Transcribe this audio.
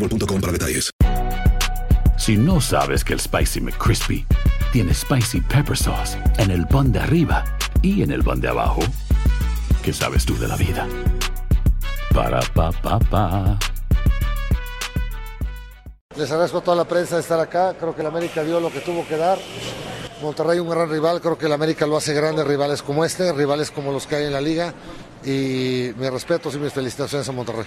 boostmobile.com para detalles. Si no sabes que el Spicy McCrispy tiene Spicy Pepper Sauce en el pan de arriba y en el pan de abajo, ¿qué sabes tú de la vida? Para, pa, pa, pa. Les agradezco a toda la prensa de estar acá. Creo que el América dio lo que tuvo que dar. Monterrey un gran rival. Creo que el América lo hace grande rivales como este, rivales como los que hay en la liga. Y mis respetos y mis felicitaciones a Monterrey.